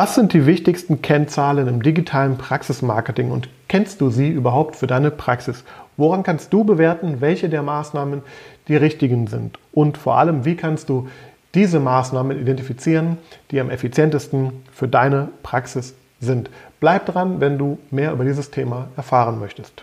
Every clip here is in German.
Was sind die wichtigsten Kennzahlen im digitalen Praxismarketing und kennst du sie überhaupt für deine Praxis? Woran kannst du bewerten, welche der Maßnahmen die richtigen sind? Und vor allem, wie kannst du diese Maßnahmen identifizieren, die am effizientesten für deine Praxis sind? Bleib dran, wenn du mehr über dieses Thema erfahren möchtest.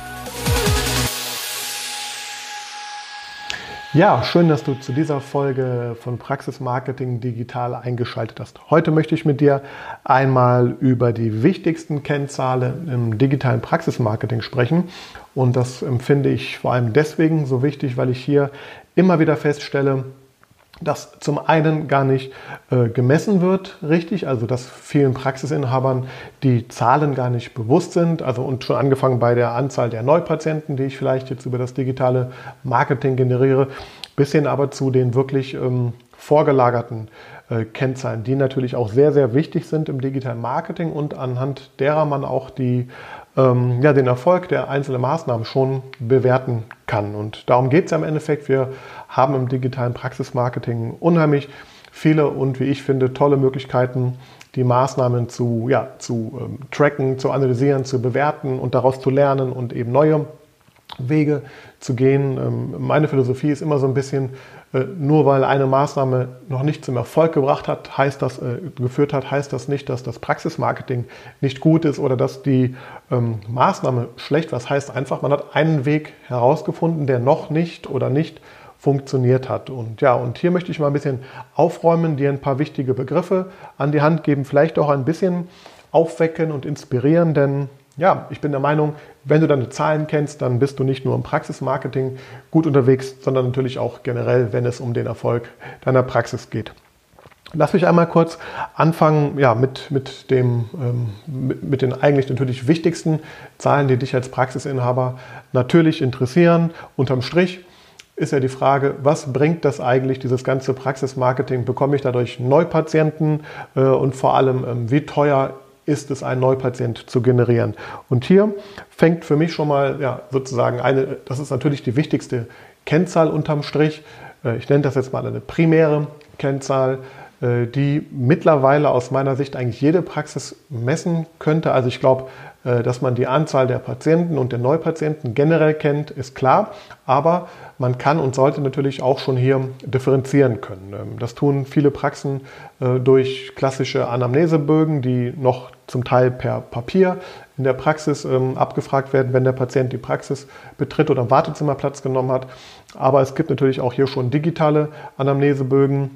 Ja, schön, dass du zu dieser Folge von Praxis Marketing Digital eingeschaltet hast. Heute möchte ich mit dir einmal über die wichtigsten Kennzahlen im digitalen Praxismarketing sprechen. Und das empfinde ich vor allem deswegen so wichtig, weil ich hier immer wieder feststelle, dass zum einen gar nicht äh, gemessen wird, richtig, also dass vielen Praxisinhabern die Zahlen gar nicht bewusst sind, also und schon angefangen bei der Anzahl der Neupatienten, die ich vielleicht jetzt über das digitale Marketing generiere, bis hin aber zu den wirklich ähm, vorgelagerten äh, Kennzahlen, die natürlich auch sehr, sehr wichtig sind im digitalen Marketing und anhand derer man auch die ähm, ja, den Erfolg der einzelnen Maßnahmen schon bewerten kann. Und darum geht es ja im Endeffekt. Wir haben im digitalen Praxismarketing unheimlich viele und wie ich finde tolle Möglichkeiten, die Maßnahmen zu, ja, zu ähm, tracken, zu analysieren, zu bewerten und daraus zu lernen und eben neue Wege zu gehen. Ähm, meine Philosophie ist immer so ein bisschen, äh, nur weil eine Maßnahme noch nicht zum Erfolg gebracht hat, heißt das, äh, geführt hat, heißt das nicht, dass das Praxismarketing nicht gut ist oder dass die ähm, Maßnahme schlecht war. Das heißt einfach, man hat einen Weg herausgefunden, der noch nicht oder nicht funktioniert hat. Und ja, und hier möchte ich mal ein bisschen aufräumen, dir ein paar wichtige Begriffe an die Hand geben, vielleicht auch ein bisschen aufwecken und inspirieren, denn ja, ich bin der Meinung, wenn du deine Zahlen kennst, dann bist du nicht nur im Praxismarketing gut unterwegs, sondern natürlich auch generell, wenn es um den Erfolg deiner Praxis geht. Lass mich einmal kurz anfangen ja, mit, mit, dem, ähm, mit, mit, den eigentlich natürlich wichtigsten Zahlen, die dich als Praxisinhaber natürlich interessieren. Unterm Strich ist ja die Frage, was bringt das eigentlich, dieses ganze Praxismarketing? Bekomme ich dadurch Neupatienten äh, und vor allem, ähm, wie teuer ist es, einen Neupatient zu generieren. Und hier fängt für mich schon mal ja, sozusagen eine, das ist natürlich die wichtigste Kennzahl unterm Strich. Äh, ich nenne das jetzt mal eine primäre Kennzahl, äh, die mittlerweile aus meiner Sicht eigentlich jede Praxis messen könnte. Also ich glaube, dass man die Anzahl der Patienten und der Neupatienten generell kennt, ist klar. Aber man kann und sollte natürlich auch schon hier differenzieren können. Ähm, das tun viele Praxen äh, durch klassische Anamnesebögen, die noch zum Teil per Papier in der Praxis ähm, abgefragt werden, wenn der Patient die Praxis betritt oder im Wartezimmer Platz genommen hat. Aber es gibt natürlich auch hier schon digitale Anamnesebögen.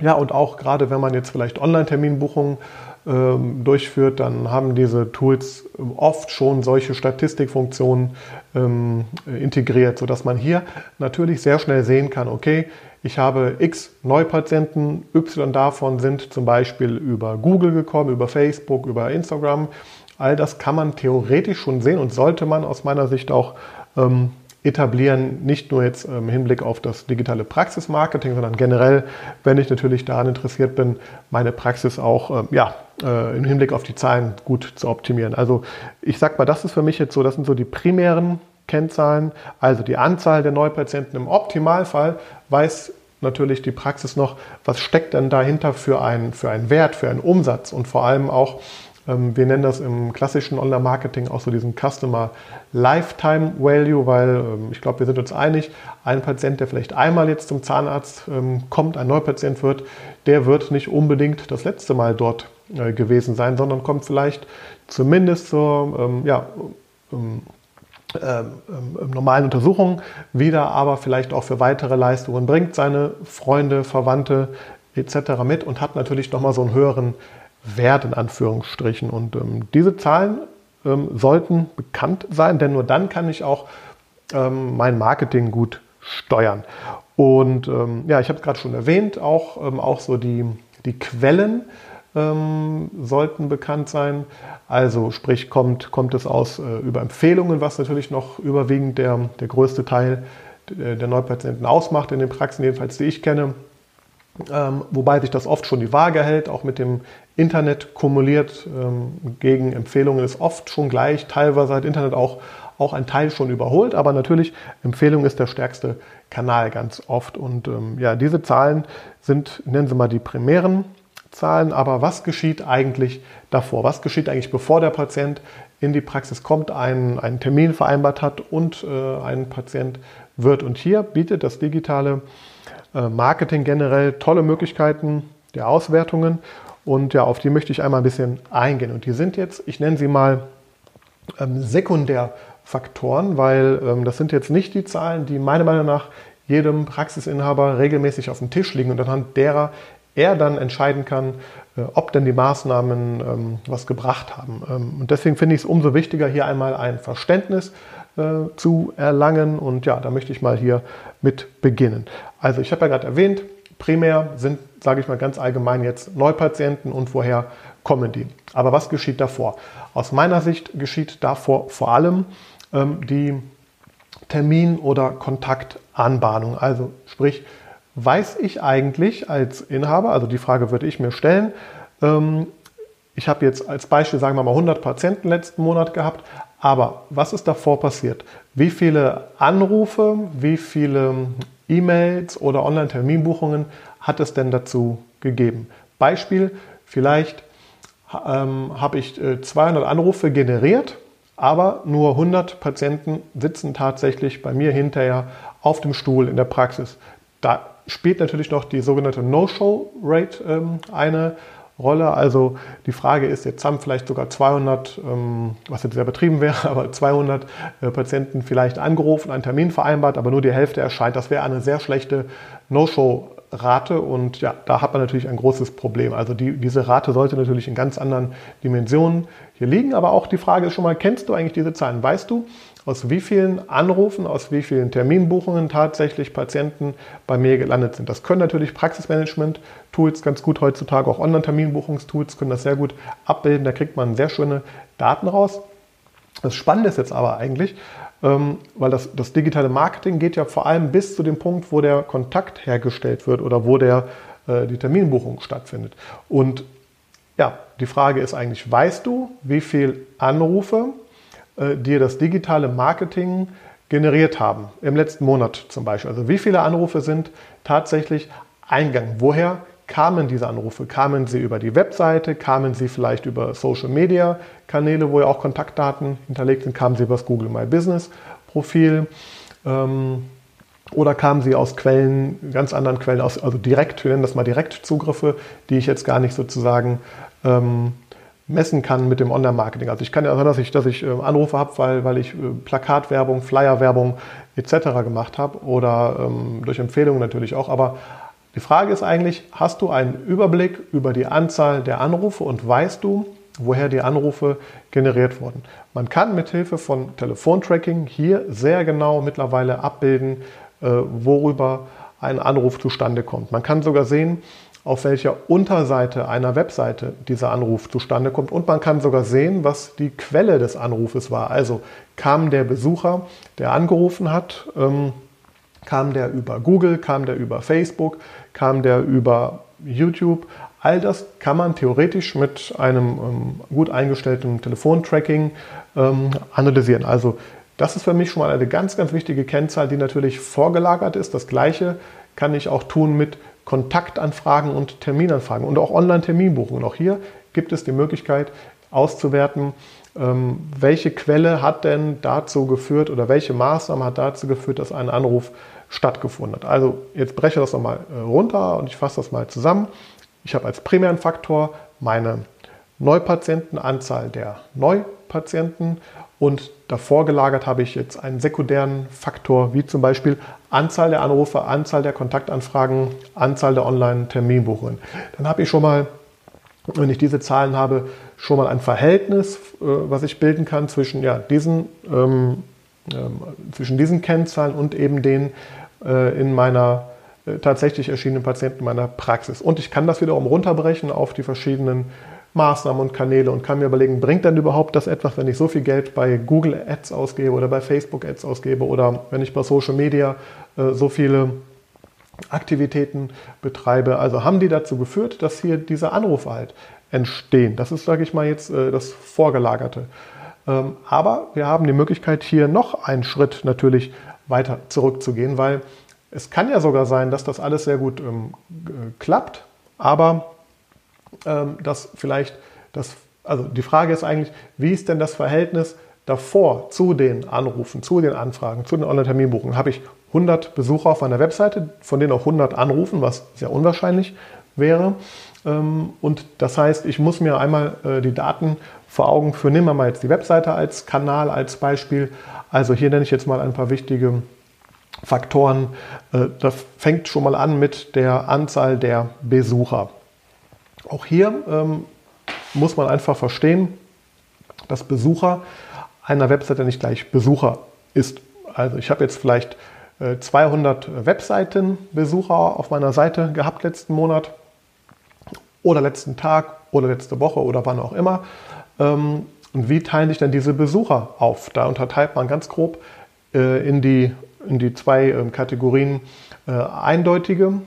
Ja, und auch gerade wenn man jetzt vielleicht Online-Terminbuchungen durchführt, dann haben diese Tools oft schon solche Statistikfunktionen ähm, integriert, sodass man hier natürlich sehr schnell sehen kann, okay, ich habe x Neupatienten, y davon sind zum Beispiel über Google gekommen, über Facebook, über Instagram. All das kann man theoretisch schon sehen und sollte man aus meiner Sicht auch ähm, etablieren, nicht nur jetzt im Hinblick auf das digitale Praxismarketing, sondern generell, wenn ich natürlich daran interessiert bin, meine Praxis auch ähm, ja, äh, im Hinblick auf die Zahlen gut zu optimieren. Also ich sage mal, das ist für mich jetzt so, das sind so die primären Kennzahlen, also die Anzahl der Neupatienten. Im Optimalfall weiß natürlich die Praxis noch, was steckt denn dahinter für einen, für einen Wert, für einen Umsatz und vor allem auch, ähm, wir nennen das im klassischen Online-Marketing auch so diesen Customer Lifetime Value, weil ähm, ich glaube, wir sind uns einig, ein Patient, der vielleicht einmal jetzt zum Zahnarzt ähm, kommt, ein Neupatient wird, der wird nicht unbedingt das letzte Mal dort äh, gewesen sein, sondern kommt vielleicht zumindest zur ja, ähm, normalen Untersuchung wieder, aber vielleicht auch für weitere Leistungen bringt seine Freunde, Verwandte etc. mit und hat natürlich nochmal so einen höheren Wert in Anführungsstrichen. Und ähm, diese Zahlen ähm, sollten bekannt sein, denn nur dann kann ich auch ähm, mein Marketing gut steuern. Und ähm, ja, ich habe es gerade schon erwähnt, auch, ähm, auch so die, die Quellen ähm, sollten bekannt sein. Also sprich, kommt, kommt es aus äh, über Empfehlungen, was natürlich noch überwiegend der, der größte Teil der Neupatienten ausmacht in den Praxen, jedenfalls die ich kenne ähm, wobei sich das oft schon die Waage hält, auch mit dem Internet kumuliert ähm, gegen Empfehlungen ist oft schon gleich, teilweise hat Internet auch, auch ein Teil schon überholt, aber natürlich Empfehlung ist der stärkste Kanal ganz oft. Und ähm, ja, diese Zahlen sind, nennen Sie mal die primären Zahlen, aber was geschieht eigentlich davor? Was geschieht eigentlich, bevor der Patient in die Praxis kommt, einen, einen Termin vereinbart hat und äh, ein Patient wird? Und hier bietet das digitale Marketing generell tolle Möglichkeiten der Auswertungen und ja, auf die möchte ich einmal ein bisschen eingehen. Und die sind jetzt, ich nenne sie mal ähm, Sekundärfaktoren, weil ähm, das sind jetzt nicht die Zahlen, die meiner Meinung nach jedem Praxisinhaber regelmäßig auf dem Tisch liegen und anhand derer er dann entscheiden kann, äh, ob denn die Maßnahmen ähm, was gebracht haben. Ähm, und deswegen finde ich es umso wichtiger, hier einmal ein Verständnis äh, zu erlangen. Und ja, da möchte ich mal hier mit beginnen. Also ich habe ja gerade erwähnt, primär sind, sage ich mal ganz allgemein jetzt Neupatienten und woher kommen die. Aber was geschieht davor? Aus meiner Sicht geschieht davor vor allem ähm, die Termin- oder Kontaktanbahnung. Also sprich, weiß ich eigentlich als Inhaber, also die Frage würde ich mir stellen, ähm, ich habe jetzt als Beispiel, sagen wir mal, 100 Patienten letzten Monat gehabt, aber was ist davor passiert? Wie viele Anrufe, wie viele E-Mails oder Online-Terminbuchungen hat es denn dazu gegeben? Beispiel, vielleicht ähm, habe ich äh, 200 Anrufe generiert, aber nur 100 Patienten sitzen tatsächlich bei mir hinterher auf dem Stuhl in der Praxis. Da spielt natürlich noch die sogenannte No-Show-Rate ähm, eine Rolle. Also die Frage ist, jetzt haben vielleicht sogar 200, ähm, was jetzt sehr betrieben wäre, aber 200 äh, Patienten vielleicht angerufen, einen Termin vereinbart, aber nur die Hälfte erscheint. Das wäre eine sehr schlechte No-Show-Rate und ja, da hat man natürlich ein großes Problem. Also die, diese Rate sollte natürlich in ganz anderen Dimensionen hier liegen. Aber auch die Frage ist schon mal, kennst du eigentlich diese Zahlen? Weißt du, aus wie vielen Anrufen, aus wie vielen Terminbuchungen tatsächlich Patienten bei mir gelandet sind. Das können natürlich Praxismanagement-Tools ganz gut heutzutage, auch Online-Terminbuchungstools können das sehr gut abbilden. Da kriegt man sehr schöne Daten raus. Das Spannende ist jetzt aber eigentlich, ähm, weil das, das digitale Marketing geht ja vor allem bis zu dem Punkt, wo der Kontakt hergestellt wird oder wo der, äh, die Terminbuchung stattfindet. Und ja, die Frage ist eigentlich, weißt du, wie viele Anrufe äh, dir das digitale Marketing generiert haben, im letzten Monat zum Beispiel. Also wie viele Anrufe sind tatsächlich eingegangen? Woher kamen diese Anrufe? Kamen sie über die Webseite? Kamen sie vielleicht über Social Media Kanäle, wo ja auch Kontaktdaten hinterlegt sind? Kamen sie über das Google My Business Profil? Ähm, oder kamen sie aus Quellen, ganz anderen Quellen, aus, also direkt, wir nennen das mal Direktzugriffe, die ich jetzt gar nicht sozusagen ähm, messen kann mit dem Online-Marketing. Also ich kann ja sagen, dass ich, dass ich äh, Anrufe habe, weil, weil ich äh, Plakatwerbung, Flyerwerbung etc. gemacht habe oder ähm, durch Empfehlungen natürlich auch. Aber die Frage ist eigentlich, hast du einen Überblick über die Anzahl der Anrufe und weißt du, woher die Anrufe generiert wurden? Man kann mit Hilfe von Telefontracking hier sehr genau mittlerweile abbilden, äh, worüber ein Anruf zustande kommt. Man kann sogar sehen, auf welcher Unterseite einer Webseite dieser Anruf zustande kommt. Und man kann sogar sehen, was die Quelle des Anrufes war. Also kam der Besucher, der angerufen hat, ähm, kam der über Google, kam der über Facebook, kam der über YouTube. All das kann man theoretisch mit einem ähm, gut eingestellten Telefontracking ähm, analysieren. Also das ist für mich schon mal eine ganz, ganz wichtige Kennzahl, die natürlich vorgelagert ist. Das gleiche kann ich auch tun mit Kontaktanfragen und Terminanfragen und auch Online-Terminbuchungen. Auch hier gibt es die Möglichkeit auszuwerten, ähm, welche Quelle hat denn dazu geführt oder welche Maßnahme hat dazu geführt, dass ein Anruf stattgefunden hat. Also jetzt breche das nochmal äh, runter und ich fasse das mal zusammen. Ich habe als primären Faktor meine Neupatientenanzahl der Neupatienten und davor gelagert habe ich jetzt einen sekundären Faktor, wie zum Beispiel Anzahl der Anrufe, Anzahl der Kontaktanfragen, Anzahl der Online-Terminbuchungen. Dann habe ich schon mal, wenn ich diese Zahlen habe, schon mal ein Verhältnis, äh, was ich bilden kann zwischen ja, diesen, ähm, ähm, zwischen diesen Kennzahlen und eben den äh, in meiner äh, tatsächlich erschienenen Patienten in meiner Praxis. Und ich kann das wiederum runterbrechen auf die verschiedenen Maßnahmen und Kanäle und kann mir überlegen, bringt denn überhaupt das etwas, wenn ich so viel Geld bei Google Ads ausgebe oder bei Facebook Ads ausgebe oder wenn ich bei Social Media so viele Aktivitäten betreibe. Also haben die dazu geführt, dass hier diese Anrufe halt entstehen. Das ist, sage ich mal, jetzt äh, das Vorgelagerte. Ähm, aber wir haben die Möglichkeit, hier noch einen Schritt natürlich weiter zurückzugehen, weil es kann ja sogar sein, dass das alles sehr gut ähm, klappt, aber ähm, dass vielleicht das, also die Frage ist eigentlich, wie ist denn das Verhältnis davor zu den Anrufen, zu den Anfragen, zu den Online-Terminbuchungen? Habe ich 100 Besucher auf meiner Webseite, von denen auch 100 anrufen, was sehr unwahrscheinlich wäre. Ähm, und das heißt, ich muss mir einmal äh, die Daten vor Augen führen. Nehmen wir mal jetzt die Webseite als Kanal, als Beispiel. Also hier nenne ich jetzt mal ein paar wichtige Faktoren. Äh, das fängt schon mal an mit der Anzahl der Besucher. Auch hier ähm, muss man einfach verstehen, dass Besucher einer Webseite nicht gleich Besucher ist. Also ich habe jetzt vielleicht 200 äh, Webseitenbesucher auf meiner Seite gehabt letzten Monat oder letzten Tag oder letzte Woche oder wann auch immer. Ähm, und wie teilen sich denn diese Besucher auf? Da unterteilt man ganz grob äh, in, die, in die zwei ähm, Kategorien äh, eindeutige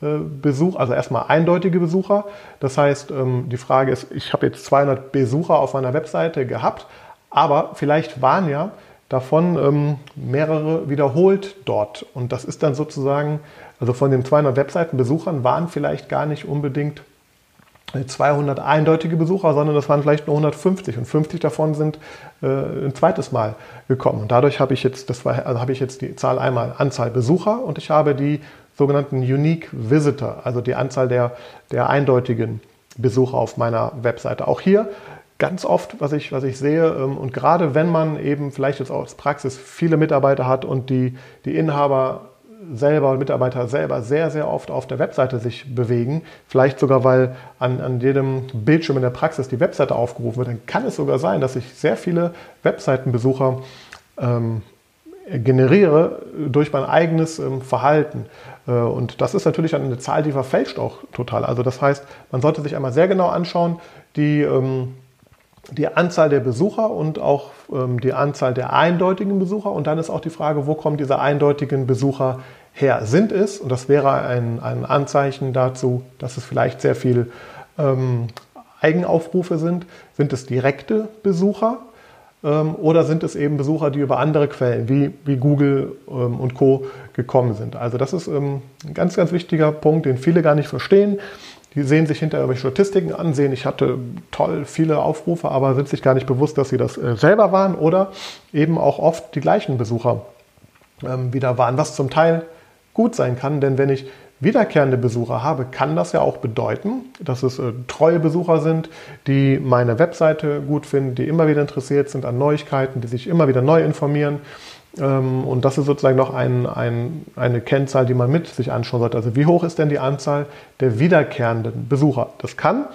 Besuch, also erstmal eindeutige Besucher. Das heißt, ähm, die Frage ist, ich habe jetzt 200 Besucher auf meiner Webseite gehabt, aber vielleicht waren ja davon ähm, mehrere wiederholt dort. Und das ist dann sozusagen, also von den 200 Webseitenbesuchern waren vielleicht gar nicht unbedingt 200 eindeutige Besucher, sondern das waren vielleicht nur 150 und 50 davon sind äh, ein zweites Mal gekommen. Und dadurch habe ich jetzt, das war, also habe ich jetzt die Zahl einmal Anzahl Besucher und ich habe die sogenannten Unique Visitor, also die Anzahl der, der eindeutigen Besucher auf meiner Webseite. Auch hier ganz oft, was ich, was ich sehe, ähm, und gerade wenn man eben vielleicht jetzt aus Praxis viele Mitarbeiter hat und die, die Inhaber selber, Mitarbeiter selber sehr, sehr oft auf der Webseite sich bewegen, vielleicht sogar, weil an, an jedem Bildschirm in der Praxis die Webseite aufgerufen wird, dann kann es sogar sein, dass ich sehr viele Webseitenbesucher ähm, generiere durch mein eigenes ähm, Verhalten. Äh, und das ist natürlich eine Zahl, die verfälscht auch total. Also das heißt, man sollte sich einmal sehr genau anschauen, die ähm, die Anzahl der Besucher und auch ähm, die Anzahl der eindeutigen Besucher. Und dann ist auch die Frage, wo kommen diese eindeutigen Besucher her? Sind es, und das wäre ein, ein Anzeichen dazu, dass es vielleicht sehr viel ähm, Eigenaufrufe sind, sind es direkte Besucher ähm, oder sind es eben Besucher, die über andere Quellen wie, wie Google ähm, und Co gekommen sind? Also das ist ähm, ein ganz, ganz wichtiger Punkt, den viele gar nicht verstehen. Die sehen sich hinterher irgendwelche Statistiken an, sehen, ich hatte toll viele Aufrufe, aber sind sich gar nicht bewusst, dass sie das äh, selber waren oder eben auch oft die gleichen Besucher ähm, wieder waren, was zum Teil gut sein kann, denn wenn ich wiederkehrende Besucher habe, kann das ja auch bedeuten, dass es äh, treue Besucher sind, die meine Webseite gut finden, die immer wieder interessiert sind an Neuigkeiten, die sich immer wieder neu informieren und das ist sozusagen noch ein, ein, eine Kennzahl, die man mit sich anschauen sollte. Also wie hoch ist denn die Anzahl der wiederkehrenden Besucher? Das kann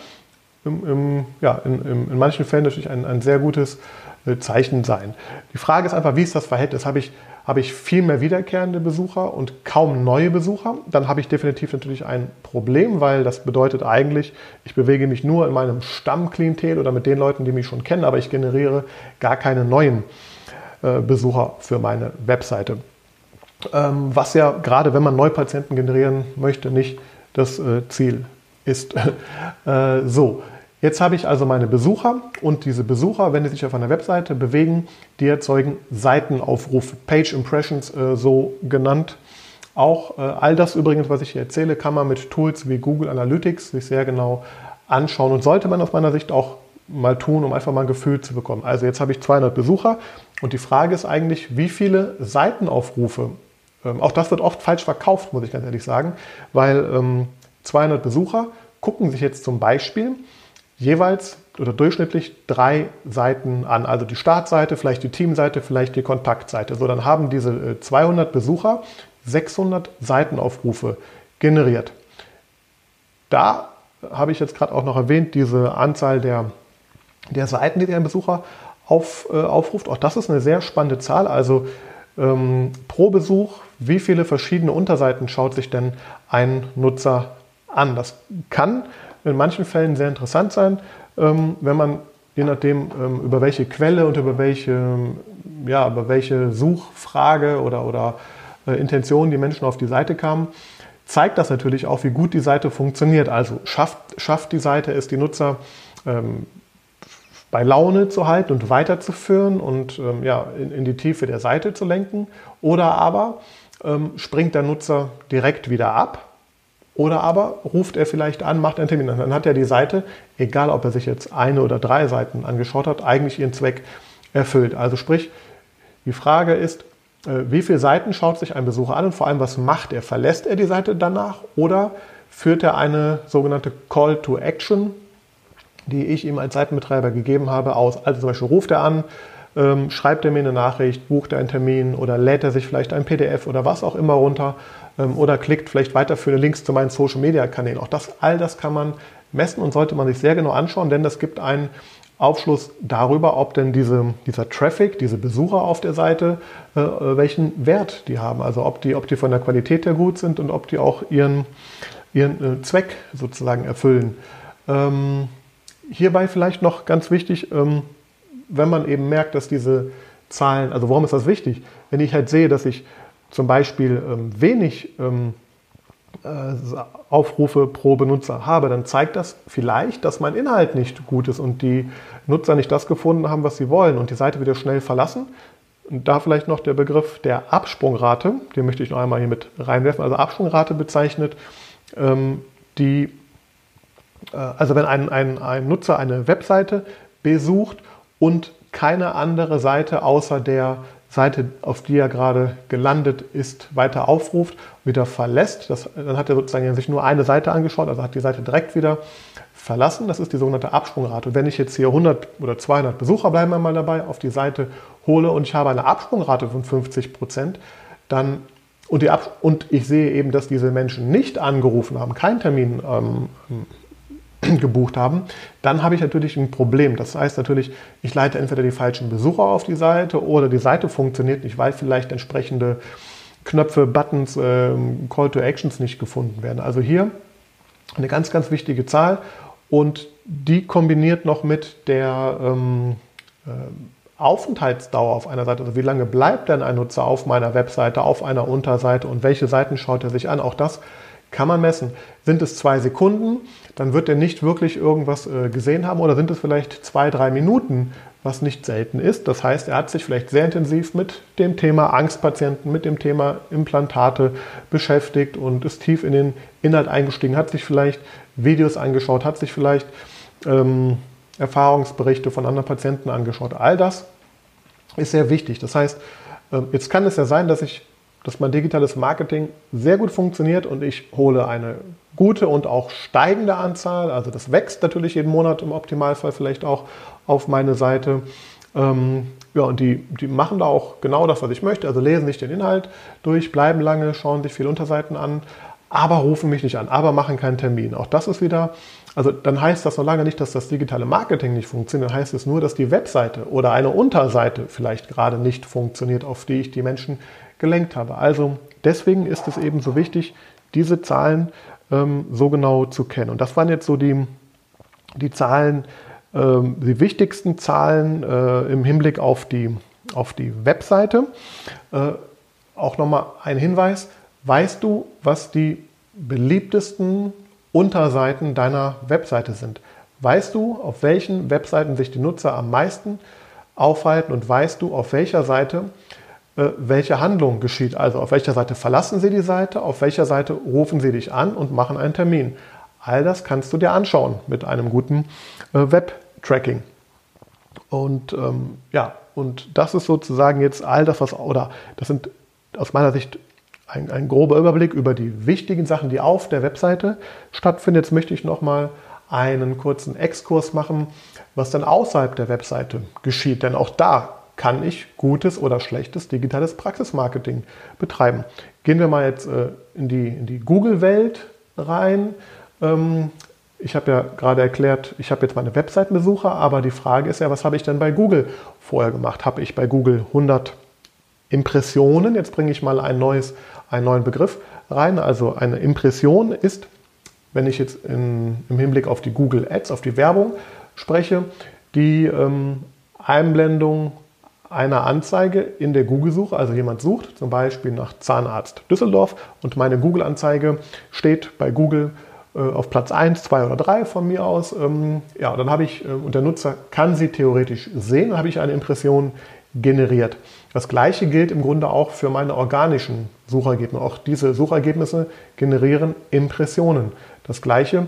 im, im, ja, in, in, manchen Fällen natürlich ein, ein sehr gutes äh, Zeichen sein. Die Frage ist einfach, wie ist das Verhältnis? Habe ich, habe ich viel mehr wiederkehrende Besucher und kaum neue Besucher? Dann habe ich definitiv natürlich ein Problem, weil das bedeutet eigentlich, ich bewege mich nur in meinem Stammklientel oder mit den Leuten, die mich schon kennen, aber ich generiere gar keine neuen Besucher. Äh, Besucher für meine Webseite. Ähm, was ja gerade, wenn man Neupatienten generieren möchte, nicht das äh, Ziel ist. Äh, so, jetzt habe ich also meine Besucher und diese Besucher, wenn sie sich auf einer Webseite bewegen, die erzeugen Seitenaufrufe, Page Impressions so genannt. Auch all das übrigens, was ich hier erzähle, kann man mit Tools wie Google Analytics sich sehr genau anschauen und sollte man aus meiner Sicht auch mal tun, um einfach mal ein Gefühl zu bekommen. Also jetzt habe ich 200 Besucher und die Frage ist eigentlich, wie viele Seitenaufrufe, ähm, auch das wird oft falsch verkauft, muss ich ganz ehrlich sagen, weil ähm, 200 Besucher gucken sich jetzt zum Beispiel jeweils oder durchschnittlich drei Seiten an. Also die Startseite, vielleicht die Teamseite, vielleicht die Kontaktseite. So, dann haben diese 200 äh, Besucher 600 Seitenaufrufe generiert. Da habe ich jetzt gerade auch noch erwähnt, diese Anzahl der der Seiten, die der Besucher auf, äh, aufruft. Auch das ist eine sehr spannende Zahl. Also ähm, pro Besuch, wie viele verschiedene Unterseiten schaut sich denn ein Nutzer an? Das kann in manchen Fällen sehr interessant sein, ähm, wenn man je nachdem, ähm, über welche Quelle und über welche, ja, über welche Suchfrage oder, oder äh, Intention die Menschen auf die Seite kamen, zeigt das natürlich auch, wie gut die Seite funktioniert. Also schafft, schafft die Seite es, die Nutzer ähm, bei Laune zu halten und weiterzuführen und ähm, ja, in, in, die Tiefe der Seite zu lenken. Oder aber ähm, springt der Nutzer direkt wieder ab. Oder aber ruft er vielleicht an, macht einen Termin. Dann hat er die Seite, egal ob er sich jetzt eine oder drei Seiten angeschaut hat, eigentlich ihren Zweck erfüllt. Also sprich, die Frage ist, äh, wie viele Seiten schaut sich ein Besucher an und vor allem, was macht er? Verlässt er die Seite danach oder führt er eine sogenannte Call to Action, die ich ihm als Seitenbetreiber gegeben habe, aus? Also zum Beispiel ruft er an, ähm, schreibt er mir eine Nachricht, bucht er einen Termin oder lädt er sich vielleicht ein PDF oder was auch immer runter ähm, oder klickt vielleicht weiterführende Links zu meinen Social Media Kanälen. Auch das, all das kann man messen und sollte man sich sehr genau anschauen, denn das gibt einen Aufschluss darüber, ob denn diese, dieser Traffic, diese Besucher auf der Seite, äh, welchen Wert die haben. Also ob die, ob die von der Qualität her gut sind und ob die auch ihren, ihren äh, Zweck sozusagen erfüllen. Ähm, hierbei vielleicht noch ganz wichtig, ähm, wenn man eben merkt, dass diese Zahlen, also warum ist das wichtig? Wenn ich halt sehe, dass ich zum Beispiel ähm, wenig ähm, äh, Aufrufe pro Benutzer habe, dann zeigt das vielleicht, dass mein Inhalt nicht gut ist und die Nutzer nicht das gefunden haben, was sie wollen und die Seite wieder schnell verlassen. Und da vielleicht noch der Begriff der Absprungrate, den möchte ich noch einmal hier mit reinwerfen. Also Absprungrate bezeichnet ähm, die, also wenn ein, ein, ein Nutzer eine Webseite besucht und keine andere Seite außer der Seite, auf die er gerade gelandet ist, weiter aufruft, wieder verlässt. Das, dann hat er sozusagen sich nur eine Seite angeschaut, also hat die Seite direkt wieder verlassen. Das ist die sogenannte Absprungrate. Und wenn ich jetzt hier 100 oder 200 Besucher, bleiben wir mal dabei, auf die Seite hole und ich habe eine Absprungrate von 50 Prozent, dann und, und ich sehe eben, dass diese Menschen nicht angerufen haben, keinen Termin ähm, gebucht haben, dann habe ich natürlich ein Problem. Das heißt natürlich, ich leite entweder die falschen Besucher auf die Seite oder die Seite funktioniert nicht, weil vielleicht entsprechende Knöpfe, Buttons, äh, Call to Actions nicht gefunden werden. Also hier eine ganz, ganz wichtige Zahl und die kombiniert noch mit der ähm, äh, Aufenthaltsdauer auf einer Seite. Also wie lange bleibt denn ein Nutzer auf meiner Webseite, auf einer Unterseite und welche Seiten schaut er sich an? Auch das kann man messen. Sind es zwei Sekunden, dann wird er nicht wirklich irgendwas äh, gesehen haben oder sind es vielleicht zwei, drei Minuten, was nicht selten ist. Das heißt, er hat sich vielleicht sehr intensiv mit dem Thema Angstpatienten, mit dem Thema Implantate beschäftigt und ist tief in den Inhalt eingestiegen, hat sich vielleicht Videos angeschaut, hat sich vielleicht ähm, Erfahrungsberichte von anderen Patienten angeschaut. All das ist sehr wichtig. Das heißt, äh, jetzt kann es ja sein, dass ich dass mein digitales Marketing sehr gut funktioniert und ich hole eine gute und auch steigende Anzahl, also das wächst natürlich jeden Monat im Optimalfall vielleicht auch auf meine Seite. Ähm, ja, und die, die machen da auch genau das, was ich möchte, also lesen sich den Inhalt durch, bleiben lange, schauen sich viele Unterseiten an, aber rufen mich nicht an, aber machen keinen Termin. Auch das ist wieder, also dann heißt das noch lange nicht, dass das digitale Marketing nicht funktioniert, dann heißt es nur, dass die Webseite oder eine Unterseite vielleicht gerade nicht funktioniert, auf die ich die Menschen gelenkt habe. Also deswegen ist es eben so wichtig, diese Zahlen ähm, so genau zu kennen. Und das waren jetzt so die, die Zahlen, ähm, die wichtigsten Zahlen äh, im Hinblick auf die, auf die Webseite. Äh, auch nochmal ein Hinweis. Weißt du, was die beliebtesten Unterseiten deiner Webseite sind? Weißt du, auf welchen Webseiten sich die Nutzer am meisten aufhalten und weißt du, auf welcher Seite äh, welche Handlung geschieht. Also auf welcher Seite verlassen Sie die Seite, auf welcher Seite rufen Sie dich an und machen einen Termin. All das kannst du dir anschauen mit einem guten äh, Web-Tracking. Und ähm, ja, und das ist sozusagen jetzt all das, was, oder das sind aus meiner Sicht ein, ein grober Überblick über die wichtigen Sachen, die auf der Webseite stattfinden. Jetzt möchte ich nochmal einen kurzen Exkurs machen, was dann außerhalb der Webseite geschieht. Denn auch da kann ich gutes oder schlechtes digitales Praxismarketing betreiben. Gehen wir mal jetzt äh, in die, in die Google-Welt rein. Ähm, ich habe ja gerade erklärt, ich habe jetzt meine Webseitenbesucher, aber die Frage ist ja, was habe ich denn bei Google vorher gemacht? Habe ich bei Google 100 Impressionen? Jetzt bringe ich mal ein neues, einen neuen Begriff rein. Also eine Impression ist, wenn ich jetzt in, im Hinblick auf die Google Ads, auf die Werbung spreche, die ähm, Einblendung einer Anzeige in der Google-Suche, also jemand sucht zum Beispiel nach Zahnarzt Düsseldorf und meine Google-Anzeige steht bei Google äh, auf Platz 1, 2 oder 3 von mir aus. Ähm, ja, dann habe ich, äh, und der Nutzer kann sie theoretisch sehen, habe ich eine Impression generiert. Das gleiche gilt im Grunde auch für meine organischen Suchergebnisse. Auch diese Suchergebnisse generieren Impressionen. Das gleiche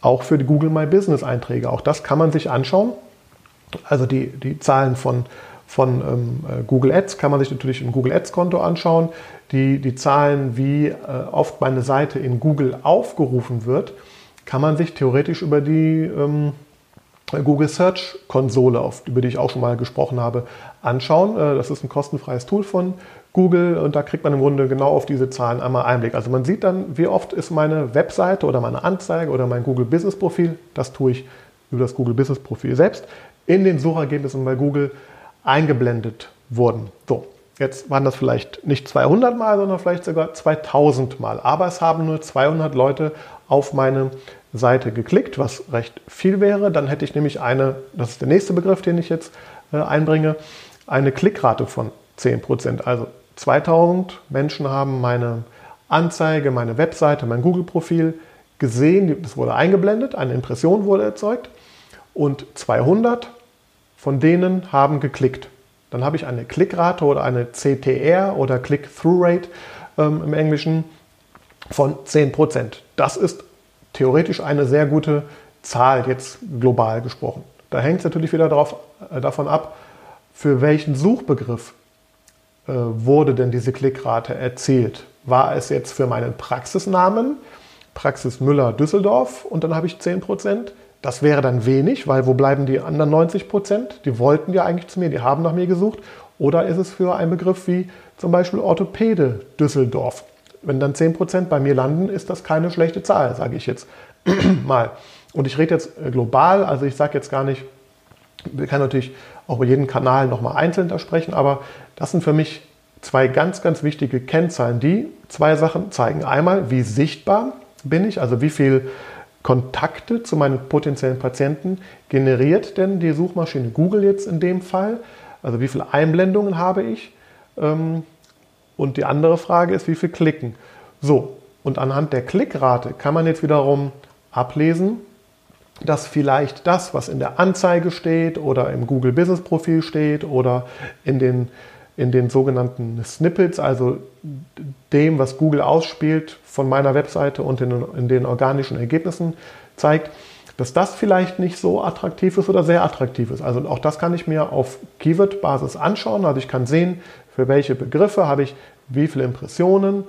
auch für die Google My Business Einträge. Auch das kann man sich anschauen. Also die, die Zahlen von, von ähm, äh, Google Ads kann man sich natürlich im Google Ads Konto anschauen. Die, die Zahlen, wie äh, oft meine Seite in Google aufgerufen wird, kann man sich theoretisch über die ähm, Google Search Konsole, über die ich auch schon mal gesprochen habe, anschauen. Äh, das ist ein kostenfreies Tool von Google und da kriegt man im Grunde genau auf diese Zahlen einmal Einblick. Also man sieht dann, wie oft ist meine Webseite oder meine Anzeige oder mein Google Business Profil, das tue ich über das Google Business Profil selbst, in den Suchergebnissen bei Google eingeblendet worden. So, jetzt waren das vielleicht nicht 200 Mal, sondern vielleicht sogar 2000 Mal. Aber es haben nur 200 Leute auf meine Seite geklickt, was recht viel wäre. Dann hätte ich nämlich eine, das ist der nächste Begriff, den ich jetzt äh, einbringe, eine Klickrate von 10%. Also 2000 Menschen haben meine Anzeige, meine Webseite, mein Google-Profil gesehen, das wurde eingeblendet, eine Impression wurde erzeugt und 200 von denen haben geklickt. Dann habe ich eine Klickrate oder eine CTR oder Click-Through-Rate ähm, im Englischen von 10%. Das ist theoretisch eine sehr gute Zahl, jetzt global gesprochen. Da hängt es natürlich wieder darauf, äh, davon ab, für welchen Suchbegriff äh, wurde denn diese Klickrate erzielt. War es jetzt für meinen Praxisnamen, Praxis Müller Düsseldorf und dann habe ich 10%? Das wäre dann wenig, weil wo bleiben die anderen 90% Die wollten ja eigentlich zu mir, die haben nach mir gesucht. Oder ist es für einen Begriff wie zum Beispiel Orthopäde Düsseldorf? Wenn dann 10% bei mir landen, ist das keine schlechte Zahl, sage ich jetzt mal. Und ich rede jetzt äh, global, also ich sage jetzt gar nicht, wir können natürlich auch bei jedem Kanal nochmal einzeln da sprechen, aber das sind für mich zwei ganz, ganz wichtige Kennzahlen, die zwei Sachen zeigen. Einmal, wie sichtbar bin ich, also wie viel Kontakte zu meinen potenziellen Patienten generiert denn die Suchmaschine Google jetzt in dem Fall? Also wie viele Einblendungen habe ich? Ähm, und die andere Frage ist, wie viel klicken? So, und anhand der Klickrate kann man jetzt wiederum ablesen, dass vielleicht das, was in der Anzeige steht oder im Google Business Profil steht oder in den, in den sogenannten Snippets, also dem, was Google ausspielt von meiner Webseite und in, in den organischen Ergebnissen zeigt, dass das vielleicht nicht so attraktiv ist oder sehr attraktiv ist. Also auch das kann ich mir auf Keyword-Basis anschauen. Also ich kann sehen, für welche Begriffe habe ich wie viele Impressionen,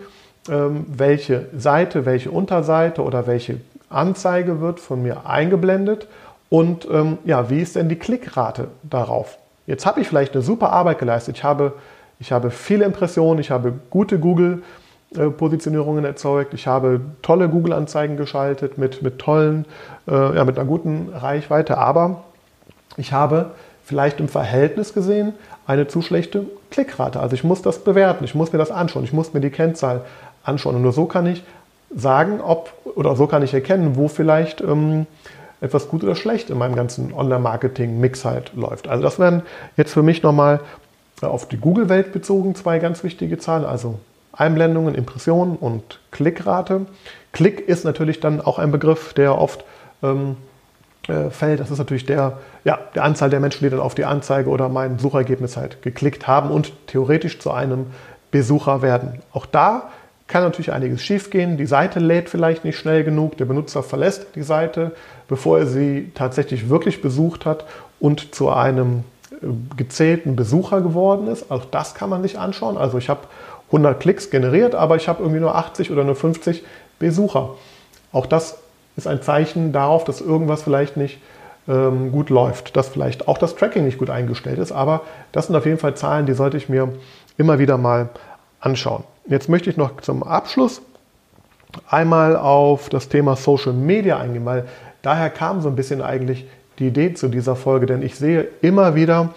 ähm, welche Seite, welche Unterseite oder welche Anzeige wird von mir eingeblendet? Und ähm, ja, wie ist denn die Klickrate darauf? Jetzt habe ich vielleicht eine super Arbeit geleistet. Ich habe, ich habe viele Impressionen, ich habe gute Google-Positionierungen erzeugt, ich habe tolle Google-Anzeigen geschaltet mit, mit tollen, äh, ja, mit einer guten Reichweite, aber ich habe vielleicht im Verhältnis gesehen eine zu schlechte Klickrate. Also ich muss das bewerten, ich muss mir das anschauen, ich muss mir die Kennzahl anschauen und nur so kann ich sagen, ob oder so kann ich erkennen, wo vielleicht ähm, etwas gut oder schlecht in meinem ganzen Online-Marketing-Mix halt läuft. Also das wären jetzt für mich nochmal äh, auf die Google-Welt bezogen zwei ganz wichtige Zahlen, also Einblendungen, Impressionen und Klickrate. Klick ist natürlich dann auch ein Begriff, der oft ähm, äh, fällt. Das ist natürlich der, ja, der Anzahl der Menschen, die dann auf die Anzeige oder mein Suchergebnis halt geklickt haben und theoretisch zu einem Besucher werden. Auch da kann natürlich einiges schiefgehen. Die Seite lädt vielleicht nicht schnell genug. Der Benutzer verlässt die Seite, bevor er sie tatsächlich wirklich besucht hat und zu einem äh, gezählten Besucher geworden ist. Auch das kann man sich anschauen. Also ich habe 100 Klicks generiert, aber ich habe irgendwie nur 80 oder nur 50 Besucher. Auch das ist ein Zeichen darauf, dass irgendwas vielleicht nicht ähm, gut läuft, dass vielleicht auch das Tracking nicht gut eingestellt ist. Aber das sind auf jeden Fall Zahlen, die sollte ich mir immer wieder mal anschauen. Jetzt möchte ich noch zum Abschluss einmal auf das Thema Social Media eingehen, weil daher kam so ein bisschen eigentlich die Idee zu dieser Folge, denn ich sehe immer wieder,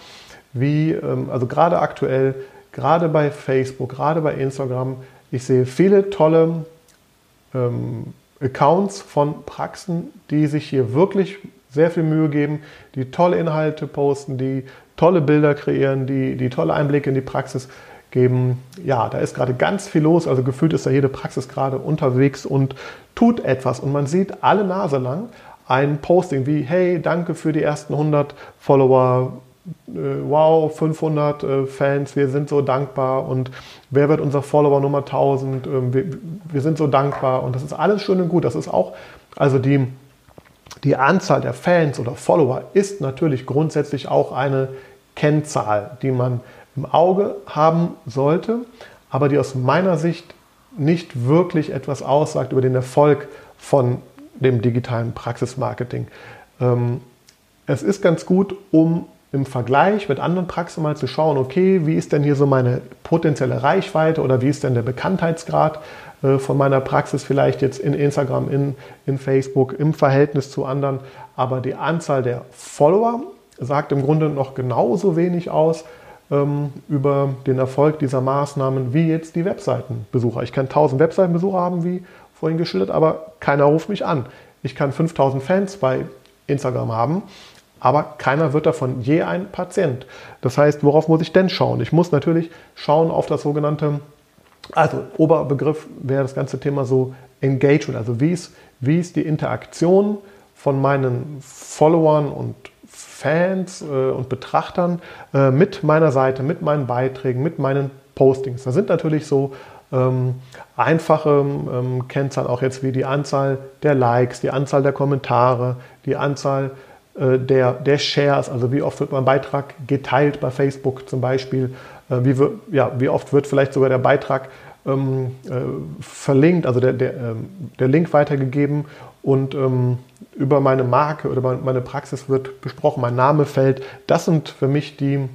wie, ähm, also gerade aktuell, gerade bei Facebook, gerade bei Instagram, ich sehe viele tolle ähm, Accounts von Praxen, die sich hier wirklich sehr viel Mühe geben, die tolle Inhalte posten, die tolle Bilder kreieren, die, die tolle Einblicke in die Praxis geben. Ja, da ist gerade ganz viel los. Also gefühlt ist da jede Praxis gerade unterwegs und tut etwas. Und man sieht alle Nase lang ein Posting wie, hey, danke für die ersten 100 Follower, wow, 500 äh, Fans, wir sind so dankbar und wer wird unser Follower Nummer 1000, ähm, wir, wir sind so dankbar und das ist alles schön und gut. Das ist auch, also die, die Anzahl der Fans oder Follower ist natürlich grundsätzlich auch eine Kennzahl, die man im Auge haben sollte, aber die aus meiner Sicht nicht wirklich etwas aussagt über den Erfolg von dem digitalen Praxismarketing. Ähm, es ist ganz gut, um im Vergleich mit anderen Praxen mal zu schauen, okay, wie ist denn hier so meine potenzielle Reichweite oder wie ist denn der Bekanntheitsgrad äh, von meiner Praxis vielleicht jetzt in Instagram, in, in Facebook im Verhältnis zu anderen. Aber die Anzahl der Follower sagt im Grunde noch genauso wenig aus ähm, über den Erfolg dieser Maßnahmen wie jetzt die Webseitenbesucher. Ich kann 1000 Webseitenbesucher haben, wie vorhin geschildert, aber keiner ruft mich an. Ich kann 5000 Fans bei Instagram haben, aber keiner wird davon je ein Patient. Das heißt, worauf muss ich denn schauen? Ich muss natürlich schauen auf das sogenannte, also Oberbegriff wäre das ganze Thema so Engagement, also wie ist, wie ist die Interaktion von meinen Followern und Fans äh, und Betrachtern äh, mit meiner Seite, mit meinen Beiträgen, mit meinen Postings. Da sind natürlich so ähm, einfache ähm, Kennzahlen auch jetzt wie die Anzahl der Likes, die Anzahl der Kommentare, die Anzahl äh, der, der Shares, also wie oft wird mein Beitrag geteilt bei Facebook zum Beispiel, äh, wie, ja, wie oft wird vielleicht sogar der Beitrag ähm, äh, verlinkt, also der, der, ähm, der Link weitergegeben und ähm, über meine Marke oder meine Praxis wird besprochen, mein Name fällt. Das sind für mich die,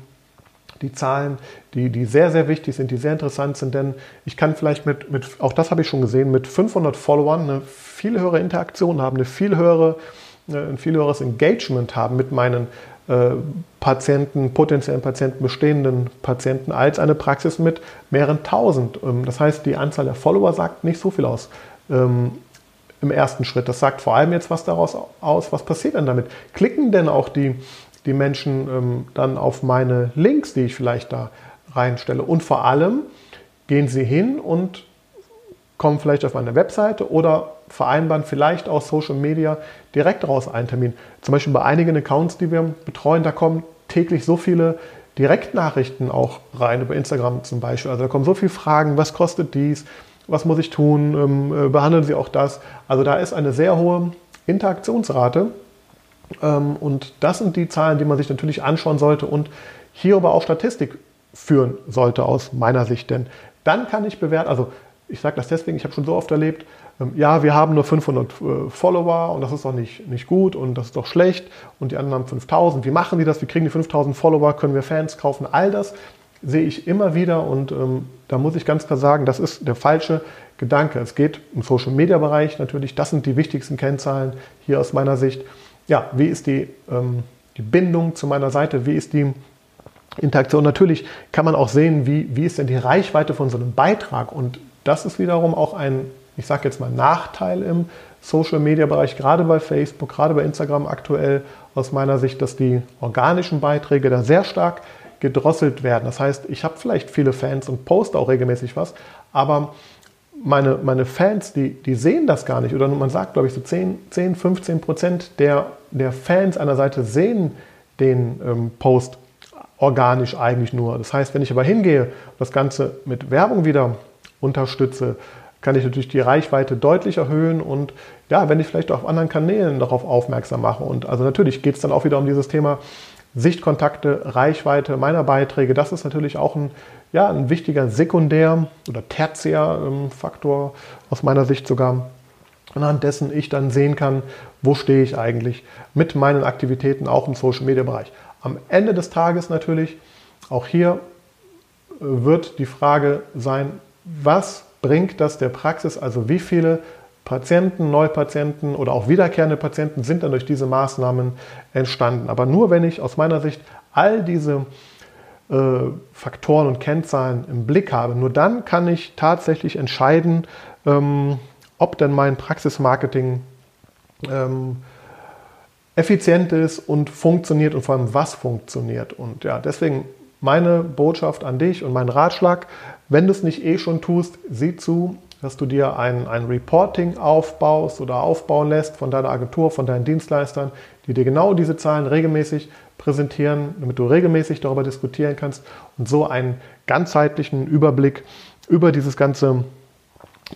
die Zahlen, die, die sehr, sehr wichtig sind, die sehr interessant sind, denn ich kann vielleicht mit, mit auch das habe ich schon gesehen, mit 500 Followern eine viel höhere Interaktion haben, eine viel höhere äh, ein viel höheres Engagement haben mit meinen äh, Patienten, potenziellen Patienten, bestehenden Patienten als eine Praxis mit mehreren tausend. Ähm, das heißt, die Anzahl der Follower sagt nicht so viel aus ähm, im ersten Schritt. Das sagt vor allem jetzt was daraus aus, was passiert denn damit? Klicken denn auch die, die Menschen ähm, dann auf meine Links, die ich vielleicht da reinstelle? Und vor allem gehen sie hin und kommen vielleicht auf meine Webseite oder vereinbaren vielleicht aus Social Media direkt raus einen Termin. Zum Beispiel bei einigen Accounts, die wir betreuen, da kommen täglich so viele Direktnachrichten auch rein, über Instagram zum Beispiel. Also da kommen so viele Fragen, was kostet dies, was muss ich tun, ähm, äh, behandeln Sie auch das. Also da ist eine sehr hohe Interaktionsrate. Ähm, und das sind die Zahlen, die man sich natürlich anschauen sollte und hier aber auch Statistik führen sollte aus meiner Sicht. Denn dann kann ich bewerten, also ich sage das deswegen, ich habe schon so oft erlebt, ähm, ja, wir haben nur 500 äh, Follower und das ist doch nicht, nicht gut und das ist doch schlecht und die anderen haben 5000. Wie machen die das? Wie kriegen die 5000 Follower? Können wir Fans kaufen? All das sehe ich immer wieder und ähm, da muss ich ganz klar sagen, das ist der falsche Gedanke. Es geht im Social-Media-Bereich natürlich, das sind die wichtigsten Kennzahlen hier aus meiner Sicht. Ja, wie ist die, ähm, die Bindung zu meiner Seite? Wie ist die Interaktion? Natürlich kann man auch sehen, wie, wie ist denn die Reichweite von so einem Beitrag und das ist wiederum auch ein, ich sage jetzt mal, Nachteil im Social-Media-Bereich, gerade bei Facebook, gerade bei Instagram aktuell aus meiner Sicht, dass die organischen Beiträge da sehr stark gedrosselt werden. Das heißt, ich habe vielleicht viele Fans und poste auch regelmäßig was, aber meine, meine Fans, die, die sehen das gar nicht. Oder man sagt, glaube ich, so 10, 10 15 Prozent der, der Fans einer Seite sehen den ähm, Post organisch eigentlich nur. Das heißt, wenn ich aber hingehe, das Ganze mit Werbung wieder unterstütze, kann ich natürlich die Reichweite deutlich erhöhen und ja, wenn ich vielleicht auf anderen Kanälen darauf aufmerksam mache. Und also natürlich geht es dann auch wieder um dieses Thema Sichtkontakte, Reichweite meiner Beiträge. Das ist natürlich auch ein, ja, ein wichtiger Sekundär- oder Tertiärfaktor aus meiner Sicht sogar, anhand dessen ich dann sehen kann, wo stehe ich eigentlich mit meinen Aktivitäten auch im Social-Media-Bereich. Am Ende des Tages natürlich, auch hier äh, wird die Frage sein, was bringt das der Praxis, also wie viele Patienten, Neupatienten oder auch wiederkehrende Patienten sind dann durch diese Maßnahmen entstanden. Aber nur wenn ich aus meiner Sicht all diese äh, Faktoren und Kennzahlen im Blick habe, nur dann kann ich tatsächlich entscheiden, ähm, ob denn mein Praxismarketing ähm, effizient ist und funktioniert und vor allem was funktioniert. Und ja, deswegen meine Botschaft an dich und mein Ratschlag, wenn du es nicht eh schon tust, sieh zu, dass du dir ein, ein Reporting aufbaust oder aufbauen lässt von deiner Agentur, von deinen Dienstleistern, die dir genau diese Zahlen regelmäßig präsentieren, damit du regelmäßig darüber diskutieren kannst und so einen ganzheitlichen Überblick über dieses ganze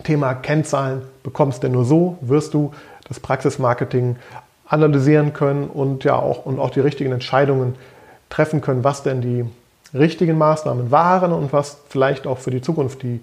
Thema Kennzahlen bekommst. Denn nur so wirst du das Praxismarketing analysieren können und ja auch, und auch die richtigen Entscheidungen treffen können, was denn die richtigen Maßnahmen waren und was vielleicht auch für die Zukunft die,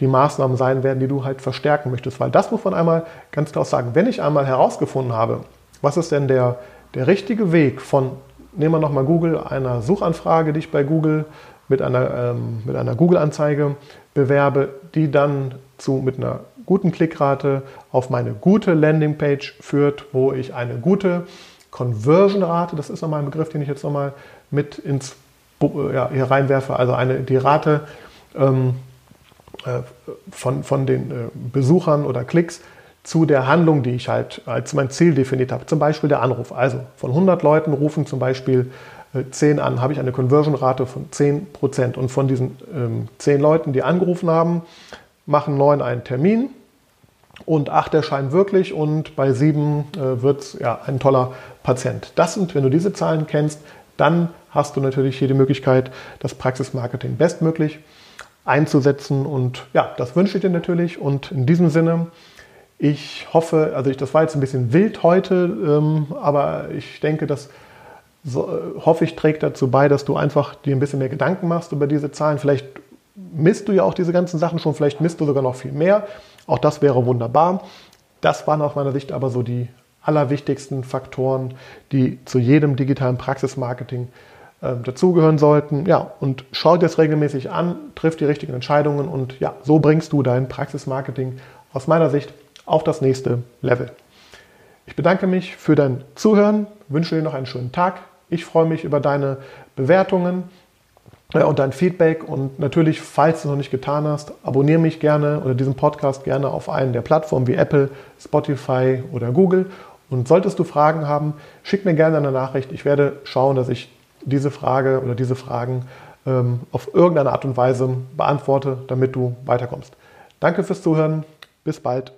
die Maßnahmen sein werden, die du halt verstärken möchtest. Weil das muss man einmal ganz klar sagen. Wenn ich einmal herausgefunden habe, was ist denn der, der richtige Weg von, nehmen wir nochmal Google, einer Suchanfrage, die ich bei Google mit einer, ähm, mit einer Google-Anzeige bewerbe, die dann zu, mit einer guten Klickrate auf meine gute Landingpage führt, wo ich eine gute Conversion-Rate, das ist nochmal ein Begriff, den ich jetzt nochmal mit ins ja, hier reinwerfe, also eine, die Rate ähm, äh, von, von den äh, Besuchern oder Klicks zu der Handlung, die ich halt als mein Ziel definiert habe. Zum Beispiel der Anruf. Also von 100 Leuten rufen zum Beispiel äh, 10 an, habe ich eine Conversion-Rate von 10 Prozent. Und von diesen ähm, 10 Leuten, die angerufen haben, machen 9 einen Termin und 8 erscheinen wirklich und bei 7 äh, wird es ja, ein toller Patient. Das sind, wenn du diese Zahlen kennst, dann hast du natürlich hier die Möglichkeit, das Praxismarketing bestmöglich einzusetzen. Und ja, das wünsche ich dir natürlich. Und in diesem Sinne, ich hoffe, also ich, das war jetzt ein bisschen wild heute, ähm, aber ich denke, das so, äh, hoffe ich trägt dazu bei, dass du einfach dir ein bisschen mehr Gedanken machst über diese Zahlen. Vielleicht misst du ja auch diese ganzen Sachen schon, vielleicht misst du sogar noch viel mehr. Auch das wäre wunderbar. Das waren aus meiner Sicht aber so die allerwichtigsten Faktoren, die zu jedem digitalen Praxismarketing dazugehören sollten. Ja, und schau dir das regelmäßig an, triff die richtigen Entscheidungen und ja, so bringst du dein Praxismarketing aus meiner Sicht auf das nächste Level. Ich bedanke mich für dein Zuhören, wünsche dir noch einen schönen Tag. Ich freue mich über deine Bewertungen äh, und dein Feedback. Und natürlich, falls du es noch nicht getan hast, abonniere mich gerne oder diesen Podcast gerne auf einen der Plattformen wie Apple, Spotify oder Google. Und solltest du Fragen haben, schick mir gerne eine Nachricht. Ich werde schauen, dass ich diese Frage oder diese Fragen ähm, auf irgendeine Art und Weise beantworte, damit du weiterkommst. Danke fürs Zuhören. Bis bald.